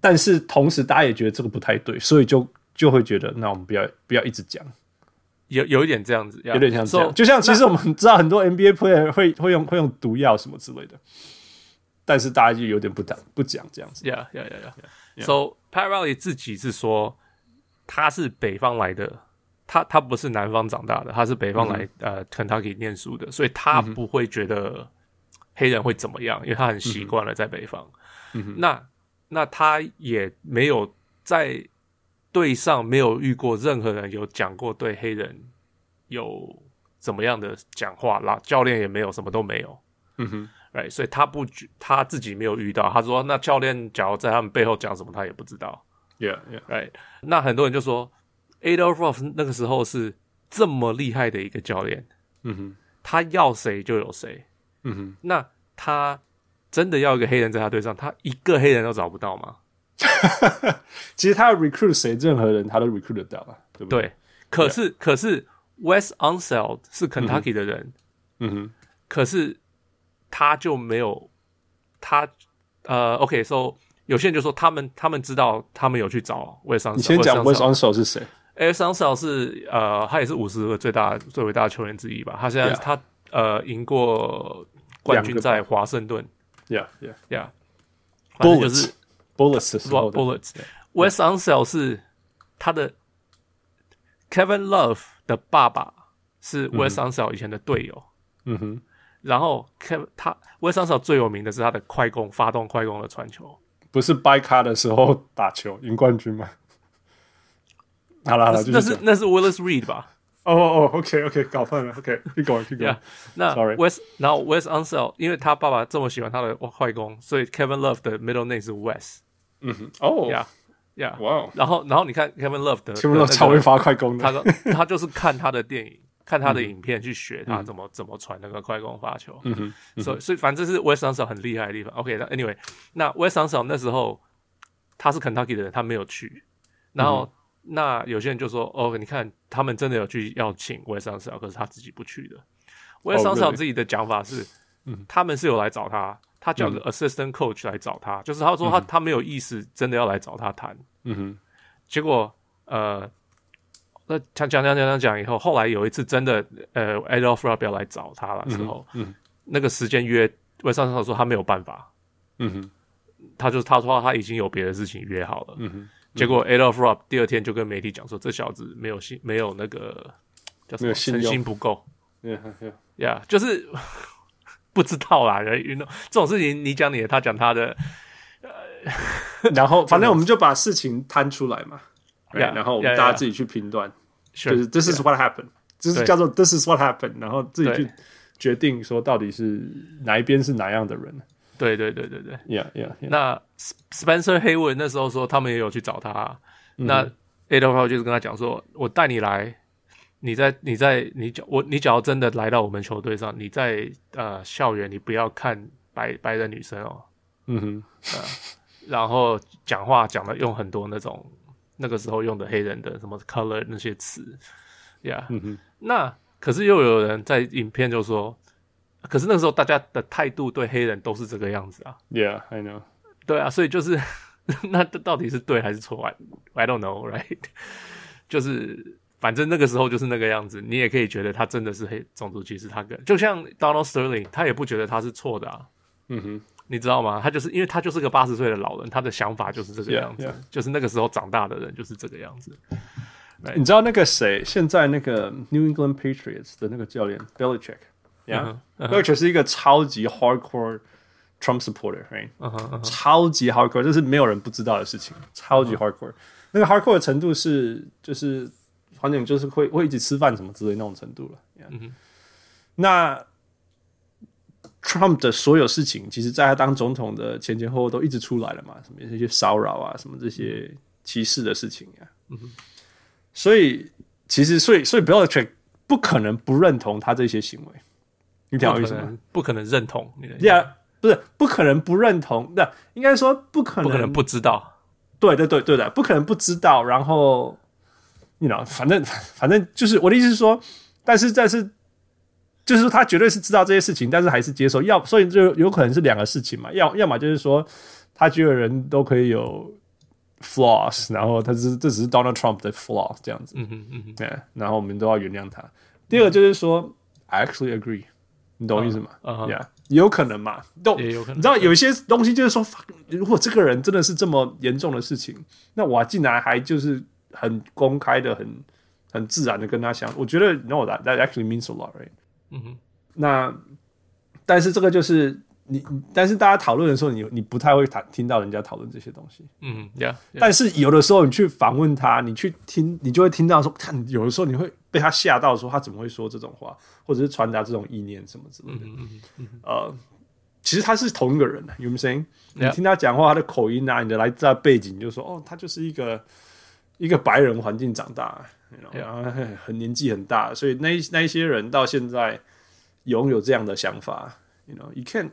但是同时大家也觉得这个不太对，所以就就会觉得，那我们不要不要一直讲。有有一点这样子，有点像这样，就像其实我们知道很多 NBA player 会会用会用毒药什么之类的，但是大家就有点不讲不讲这样子。Yeah, yeah, yeah, yeah. So Pat Riley 自己是说他是北方来的，他他不是南方长大的，他是北方来呃 Kentucky 念书的，所以他不会觉得黑人会怎么样，因为他很习惯了在北方。那那他也没有在。队上没有遇过任何人有讲过对黑人有怎么样的讲话啦，教练也没有，什么都没有。嗯哼所以他不他自己没有遇到。他说，那教练假如在他们背后讲什么，他也不知道。Yeah，yeah，right。那很多人就说 Rupp 那个时候是这么厉害的一个教练。嗯哼，他要谁就有谁。嗯哼，那他真的要一个黑人在他队上，他一个黑人都找不到吗？其实他 recruit 谁，任何人他都 recruit 得到啊，对不对？对，可是 Yeah. 可是 West Unseld 是 Kentucky 的人，嗯哼，可是他就没有他呃，OK，so、okay, 有些人就说他们他们知道他们有去找 Wes Unseld。你先讲 Wes Unseld 是谁？Wes Unseld 是呃，他也是五十个最大最伟大的球员之一吧？他现在.他呃赢过冠军在华盛顿，Yeah Yeah Yeah，Bullets 是吧？Bullets，Wes Unseld 是他的 Kevin Love 的爸爸是 Wes Unseld 以前的队友。嗯哼，然后 Kevin 他 Wes Unseld 最有名的是他的快攻，发动快攻的传球。不是掰卡的时候打球赢冠军吗？好了好了，那是那是 Willis Reed 吧？哦哦，OK OK，搞混了，OK，keep going，keep going。那 Wes，然后 West Unsell，因为他爸爸这么喜欢他的快攻，所以 Kevin Love 的 middle name 是 West。嗯哼，哦，呀呀，哇！然后，然后你看 Kevin Love 的，Kevin Love 超会发快攻的，他说他就是看他的电影，看他的影片去学他怎么怎么传那个快攻发球。嗯哼，所以所以反正是 Wes Unseld 很厉害的地方。OK，那 Anyway，那 Wes Unseld 那时候他是 Kentucky 的人，他没有去。然后那有些人就说：“哦，你看他们真的有去邀请 Wes Unseld，可是他自己不去的。Wes Unseld 自己的讲法是，嗯，他们是有来找他。”他叫个 assistant coach 来找他，就是他说他他没有意思，真的要来找他谈。嗯哼，结果呃，那讲讲讲讲讲以后，后来有一次真的呃，Adolph Rupp 要来找他了之后，嗯，那个时间约，Wes Unseld 说他没有办法。嗯哼，他就他说他已经有别的事情约好了。嗯哼，结果 Adolph Rupp 第二天就跟媒体讲说，这小子没有信，没有那个叫什么，诚心不够。Yeah, yeah，就是。不知道啦，运动这种事情，你讲你的，他讲他的，呃，然后反正我们就把事情摊出来嘛，然后我们大家自己去评断，就是 This is what happened，就是叫做 This is what happened，然后自己去决定说到底是哪一边是哪样的人。对对对对对，Yeah Yeah。那 Spencer Haywood 那时候说他们也有去找他，那 Adolph 就是跟他讲说，我带你来。你在你在你假我你只要真的来到我们球队上，你在呃校园你不要看白白的女生哦，嗯哼，呃、然后讲话讲的用很多那种那个时候用的黑人的什么 color 那些词，呀、yeah，嗯，那可是又有人在影片就说，可是那个时候大家的态度对黑人都是这个样子啊，Yeah，I know，对啊，所以就是 那这到底是对还是错？I don't know，right？就是。反正那个时候就是那个样子，你也可以觉得他真的是黑种族歧视。他跟就像 Donald Sterling，他也不觉得他是错的啊。嗯哼，你知道吗？他就是因为他就是个八十岁的老人，他的想法就是这个样子，yeah, yeah. 就是那个时候长大的人就是这个样子。Right? 你知道那个谁？现在那个 New England Patriots 的那个教练 Belichick，，Yeah，Birch 是一个超级 hardcore Trump supporter，right？超级 hardcore，这是没有人不知道的事情，超级 hardcore。那个 hardcore 的程度是，就是反正就是会会一起吃饭什么之类那种程度了。Yeah. 那 Trump 的所有事情，其实在他当总统的前前后后都一直出来了嘛，什么这些骚扰啊，什么这些歧视的事情呀、啊。所以其实所以所以 Belichick 不可能不认同他这些行为，你懂我意思吗？不可能认同，对呀，不是不可能不认同，那应该说不可能，不可能不知道。对对对对的，不可能不知道。然后，you know，反正反正就是我的意思是说，但是但是就是说他绝对是知道这些事情，但是还是接受。要所以就有可能是两个事情嘛。要要么就是说他觉得人都可以有 flaws，然后他是这只是 Donald Trump 的 flaw 这样子。嗯哼嗯嗯，对。然后我们都要原谅他。第二个就是说，I actually agree，你懂我意思吗？啊哈。Yeah. 有可能嘛？都也有可能。你知道有一些东西就是说，如果这个人真的是这么严重的事情，那我竟然还就是很公开的、很很自然的跟他讲，我觉得 no that that actually means a lot，right？嗯哼。那但是这个就是你，但是大家讨论的时候，你你不太会谈听到人家讨论这些东西。嗯，yeah。但是有的时候你去访问他，你去听，你就会听到说，看有的时候你会。被他吓到，说他怎么会说这种话，或者是传达这种意念什么之类的。嗯嗯嗯、呃，其实他是同一个人，you know what I'm saying？你听他讲话，他的口音啊，你的来自他背景，就说哦，他就是一个一个白人环境长大然后 很年纪很大，所以那那一些人到现在拥有这样的想法，you know，you can，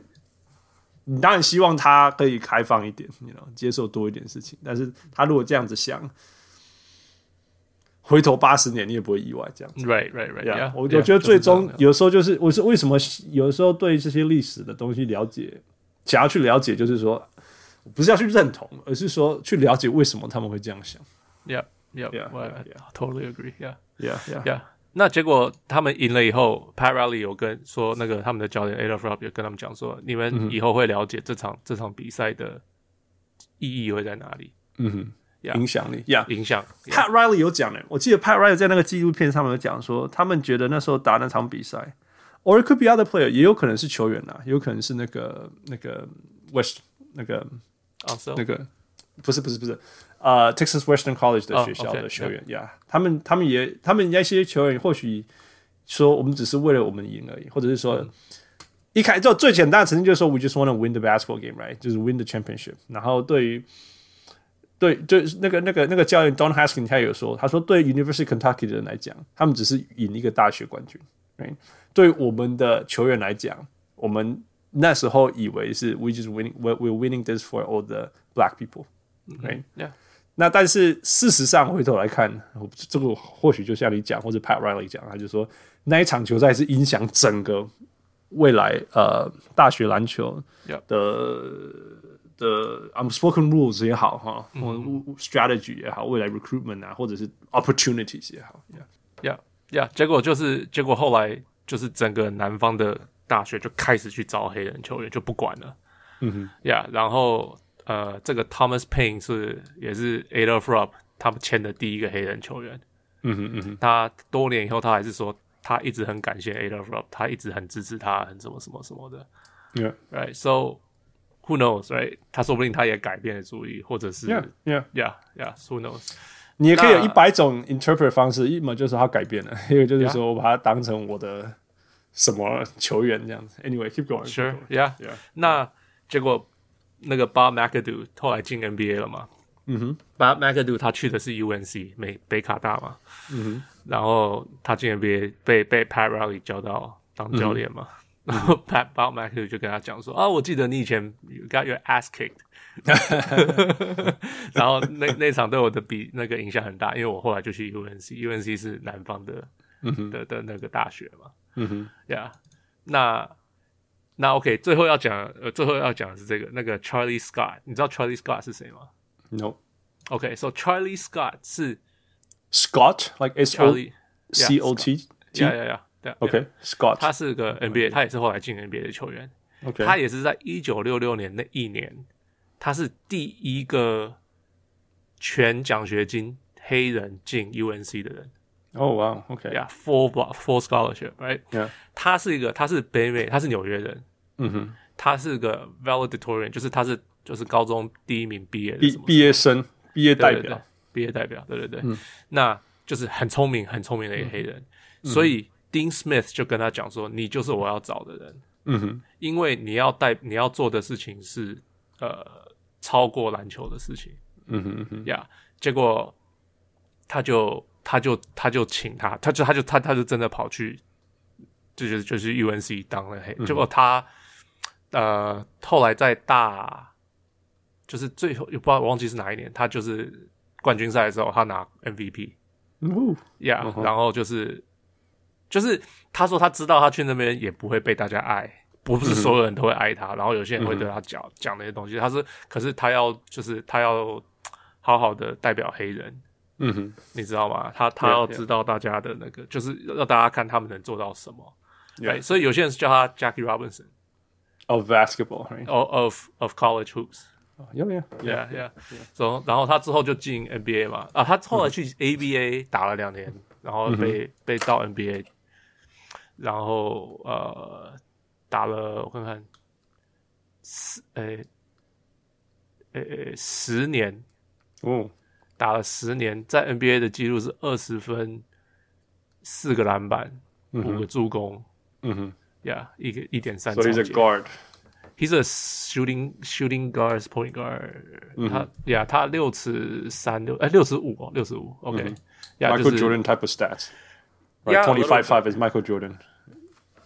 你当然希望他可以开放一点，you know，接受多一点事情，但是他如果这样子想。回头八十年，你也不会意外这样子。Right, right, right. Yeah, 我我觉得最终有时候就是，我是为什么有时候对这些历史的东西了解，想要去了解，就是说，不是要去认同，而是说去了解为什么他们会这样想。Yeah, yeah, yeah. Totally agree. Yeah, yeah, yeah, yeah. 那结果他们赢了以后，Pat Riley 有跟说那个他们的教练 Adolph Rupp 有跟他们讲说，你们以后会了解这场这场比赛的意义会在哪里。嗯哼。Yeah, 影响力呀，影响。Pat Riley 有讲的，我记得 Pat Riley 在那个纪录片上面有讲说，他们觉得那时候打那场比赛，or it could be other player，也有可能是球员呐，也有可能是那个那个 West 那个啊，so? 那个不是不是不是，呃、uh,，Texas Western College 的学校的球员呀，他们他们也他们那些球员或许说我们只是为了我们赢而已，或者是说、嗯、一开就最简单的曾经就是说 We just want to win the basketball game，right？就是 win the championship。然后对于对，就是那个那个那个教练 Don Haskins 他也有说，他说对 University Kentucky 的人来讲，他们只是赢一个大学冠军。Right?，对我们的球员来讲，我们那时候以为是 We just winning, we're we're winning this for all the black people。对，Yeah。那但是事实上回头来看，这个或许就像你讲，或者 Pat Riley 讲，他就说那一场球赛是影响整个未来呃大学篮球的。Yeah. 的 unspoken rules 也好哈，或 strategy 也好，未来 recruitment 啊，或者是 opportunities 也好，yeah，yeah，yeah，结果就是结果后来就是整个南方的大学就开始去招黑人球员，就不管了，嗯哼，yeah，然后呃，这个 Thomas Paine 是也是 Rupp 他们签的第一个黑人球员，嗯哼嗯哼，他多年以后他还是说他一直很感谢 Rupp，他一直很支持他，很什么什么什么的，yeah，right，so。Who knows, right？他说不定他也改变了主意，或者是 Yeah, yeah, yeah, yeah. Who knows？你也可以有一百种 interpret 方式，一么就是他改变了，一个就是说我把他当成我的什么球员这样子。Anyway，keep going. Sure, yeah, yeah. 那结果那个 Bob McAdoo 后来进 NBA 了嘛？嗯哼，Bob McAdoo 他去的是 UNC 美北卡大嘛？嗯哼，然后他进 NBA 被被 Pat Riley 教到当教练嘛？然后 Pat Bob McAdoo 就跟他讲说啊，我记得你以前 you got your ass kicked，然后那那场对我的比那个影响很大，因为我后来就去 UNC，UNC 是南方的、的的那个大学嘛，嗯哼，呀、yeah，那那 OK，最后要讲呃，最后要讲的是这个那个 Charlie Scott，你知道 Charlie Scott 是谁吗？No，OK，so、okay, Charlie Scott 是 Scott like S O C O T，yeah yeah yeah。对，OK，Scott，他是个 NBA，他也是后来进 NBA 的球员。OK，他也是在一九六六年那一年，他是第一个全奖学金黑人进 UNC 的人。哦哇，OK，Yeah，Full full scholarship, right? Yeah. 他是一个，他是北美，他是纽约人。嗯哼，他是个 valedictorian，就是他是就是高中第一名毕业毕毕业生，毕业代表，毕业代表，对对对。那就是很聪明，很聪明的一个黑人。所以 Dean Smith 就跟他讲说：“你就是我要找的人。”嗯哼，因为你要带你要做的事情是呃超过篮球的事情。嗯哼嗯哼，呀，结果他就。他就他就请他，他就他就他他就真的跑去，就是就是 UNC 当了黑，结果他呃后来在大，就是最后也不知道我忘记是哪一年，他就是冠军赛的时候他拿 MVP，呀，然后就是就是他说他知道他去那边也不会被大家爱，不是所有人都会爱他，然后有些人会对他讲讲那些东西，他是可是他要就是他要好好的代表黑人。嗯哼，你知道吗？他他要知道大家的那个，就是让大家看他们能做到什么。对，所以有些人是叫他 Jackie Robinson of basketball，of of of college hoops。有没有？Yeah yeah。然然后他之后就进 NBA 嘛。啊，他后来去 ABA 打了两年，然后被被到 NBA，然后呃打了我看看，十诶诶十年哦。打了十年，在 NBA 的记录是二十分、四个篮板、五个助攻。嗯哼，Yeah，一个一点三。所以是 guard。He's a shooting shooting guard, point guard。他，Yeah，他六尺三六，哎，六尺五哦，六尺五。OK。Michael Jordan type of stats。Yeah, twenty five five is Michael Jordan。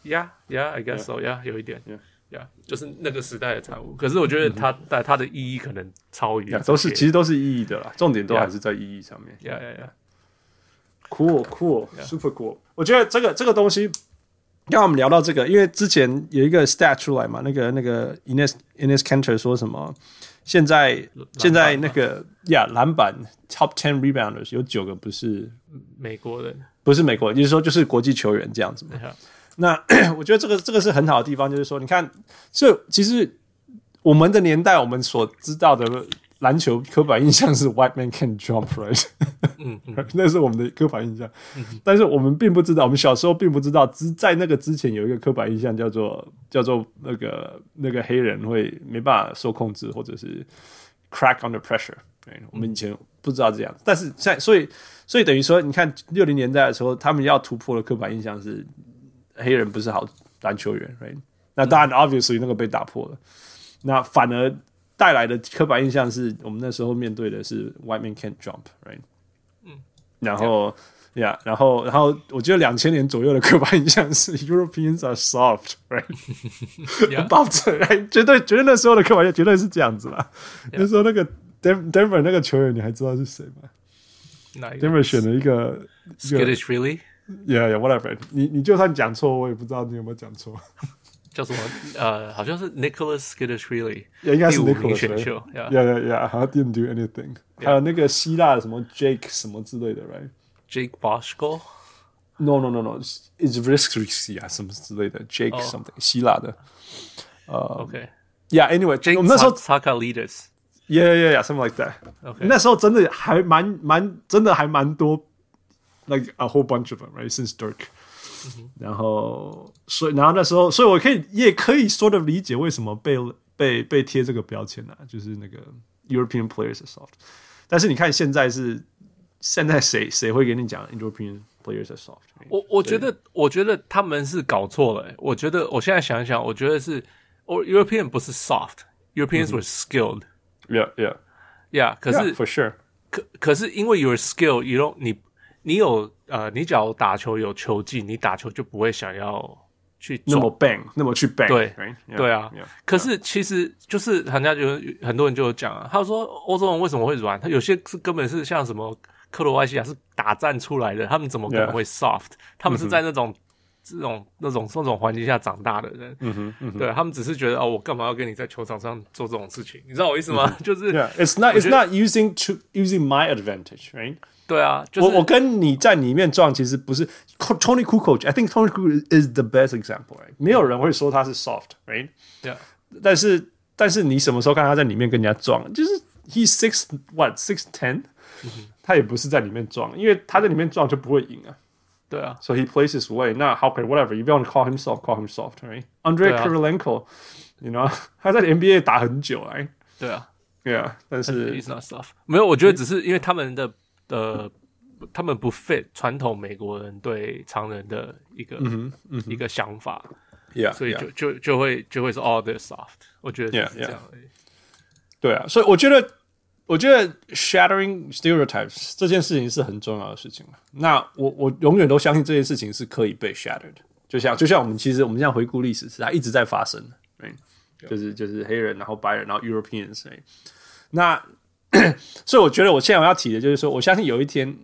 Yeah, yeah, I guess so. Yeah，有一点。呀，yeah, 就是那个时代的产物。可是我觉得它在、嗯、它的意义可能超于，都是其实都是意义的啦。重点都还是在意义上面。呀呀呀，cool cool，super cool。我觉得这个这个东西，刚我们聊到这个，因为之前有一个 stat 出来嘛，那个那个 Enes Enes Kanter 说什么？现在现在那个呀，篮板 top ten rebounders 有九个不是美国人，不是美国人，就是说就是国际球员这样子嘛。那 我觉得这个这个是很好的地方，就是说，你看，这其实我们的年代，我们所知道的篮球刻板印象 是 white man can jump，right？嗯，嗯 那是我们的刻板印象。但是我们并不知道，我们小时候并不知道，只在那个之前有一个刻板印象叫做叫做那个那个黑人会没办法受控制，或者是 crack under pressure。对，我们以前不知道这样，但是现在，所以所以等于说，你看六零年代的时候，他们要突破的刻板印象是。黑人不是好篮球员，right？那当然，obviously 那个被打破了。那反而带来的刻板印象是我们那时候面对的是 white man can't jump，right？嗯，然后呀，然后然后我觉得两千年左右的刻板印象是 Europeans are soft，right？保证，绝对绝对那时候的刻板印象绝对是这样子啦。那时候那个 Denver 那个球员你还知道是谁吗？？Denver 选了一个 Skittish Freely。Yeah, yeah, whatever。你你就算讲错，我也不知道你有没有讲错。叫什么？呃，好像是 Nicholas Skittish-Freely，应该是 Nicholas 选秀。Yeah, yeah, yeah. 好像 didn't do anything。还有那个希腊的什么 Jake 什么之类的，right？Jake Boshko？No, no, no, no. It's risky 啊，什么之类的，Jake something。希腊的。呃，OK。Yeah, anyway，我们那时候 Tsakalidas。Yeah, yeah, yeah, something like that。OK。那时候真的还蛮蛮，真的还蛮多。 like a whole bunch of them, right? Since Dirk，、嗯、然后所以然后那时候，所以我可以也可以说的理解为什么被被被贴这个标签呢、啊？就是那个 European players are soft。但是你看现在是现在谁谁会给你讲 European players are soft？我我觉得我觉得他们是搞错了。我觉得我现在想一想，我觉得是哦，European 不是 soft，Europeans were skilled。Yeah, yeah, yeah。可是 yeah, for sure。可可是因为 you're skilled，you don't 你。 你有呃，你只要打球有球技，你打球就不会想要去那么 bang，那么去 bang。对，right? yeah, 对啊。Yeah, 可是其实就是人家就很多人就有讲啊，他说欧洲人为什么会软？他有些是根本是像什么克罗埃西亚是打战出来的，他们怎么可能会 soft？. 他们是在那种、嗯、这种那种那种环境下长大的人。嗯哼，嗯哼对他们只是觉得哦，我干嘛要跟你在球场上做这种事情？你知道我意思吗？嗯、就是、yeah,，it's not it's not using to using my advantage，right？对啊，就是、我我跟你在里面撞，其实不是 Toni Kukoc。I think Toni Kukoc is the best example。没有人会说他是 soft，right？对啊，但是但是你什么时候看他在里面跟人家撞？就是 he's six what six ten， 他也不是在里面撞，因为他在里面撞就不会赢啊。对啊，So he plays his way。那 how can whatever you want to call himself, call him soft, right? Andrei Kirilenko，you know，他在 NBA 打很久哎。对啊，对啊，但是 he's not soft。没有，我觉得只是因为他们的 呃，他们不 fit 传统美国人对常人的一个一个想法，Yeah，所以就就就会就会说哦，they're soft。我觉得是这样而已。对啊，所以我觉得。我觉得 shattering stereotypes 这件事情是很重要的事情。那我我永远都相信这件事情是可以被 shattered。就像就像我们其实我们现在回顾历史，是它一直在发生的。Right? 就是就是黑人，然后白人，然后 Europeans。那 所以我觉得我现在我要提的就是说，我相信有一天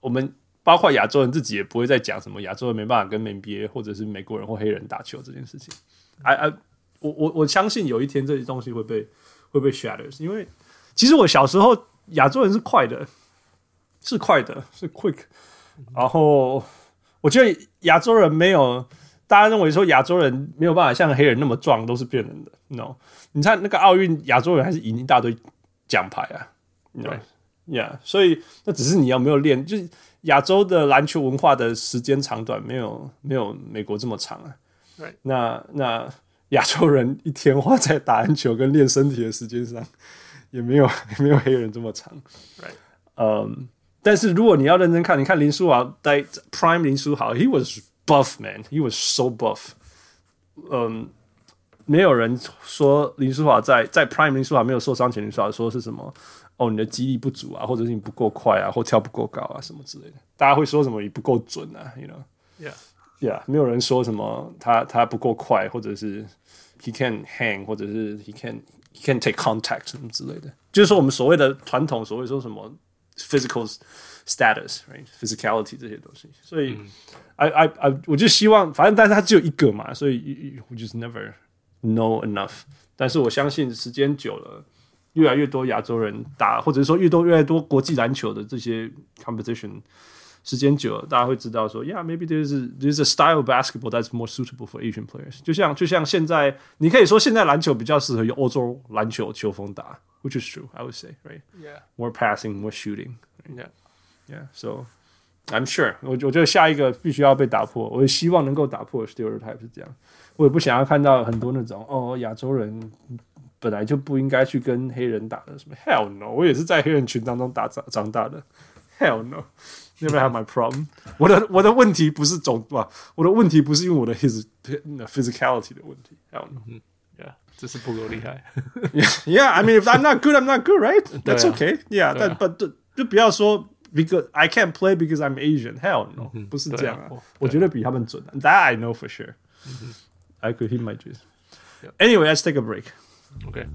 我们包括亚洲人自己也不会再讲什么亚洲人没办法跟 NBA 或者是美国人或黑人打球这件事情。哎哎我我我相信有一天这些东西会被会被 shatters 因为。其实我小时候，亚洲人是快的，是快的，是 quick。然后我觉得亚洲人没有，大家认为说亚洲人没有办法像黑人那么壮，都是骗人的。No，你看那个奥运，亚洲人还是赢一大堆奖牌啊。对，Yeah，所以那只是你要没有练，就是亚洲的篮球文化的时间长短没有没有美国这么长啊。对，那那亚洲人一天花在打篮球跟练身体的时间上。也没有 也没有黑人这么长，right？嗯，但是如果你要认真看，你看林书豪在 Prime 林书豪，he was buff man，he was so buff。嗯，没有人说林书豪在在 Prime 林书豪没有受伤前，林书豪说是什么？哦，你的肌力不足啊，或者是你不够快啊，或跳不够高啊，什么之类的。大家会说什么你不够准啊？You know？Yeah，Yeah，没有人说什么他他不够快，或者是 he can hang，或者是 he can。You can take contact 什么之类的，就是说我们所谓的传统，所谓说什么 physical status，right，physicality 这些东西。所以、嗯、I I I 我就希望，反正但是他只有一个嘛，所以 we just never know enough。但是我相信时间久了，越来越多亚洲人打，或者是说越多越来越多国际篮球的这些 competition。时间久了，大家会知道说，Yeah，maybe there's a, there's a style of basketball that's more suitable for Asian players。就像就像现在，你可以说现在篮球比较适合用欧洲篮球球风打，which is true, I would say, right? Yeah. More passing, more shooting. Yeah. Yeah. So I'm sure，我我觉得下一个必须要被打破，我也希望能够打破 stereotype 是这样。 我也不想要看到很多那种哦，亚洲人本来就不应该去跟黑人打的什么 Hell no！我也是在黑人群当中打长长大的，Hell no！Never have my problem。我的我的问题不是种吧？我的问题不是因为我的 his physicality 的问题。嗯，Yeah，这是不够厉害。 Yeah，I mean if I'm not good, I'm not good, right? That's okay. Yeah，但 but 就不要说 because I can't play because I'm Asian. Hell no，不是这样啊。我绝对比他们准。That I know for sure. I could hit my juice. Yep. Anyway, let's take a break. Okay.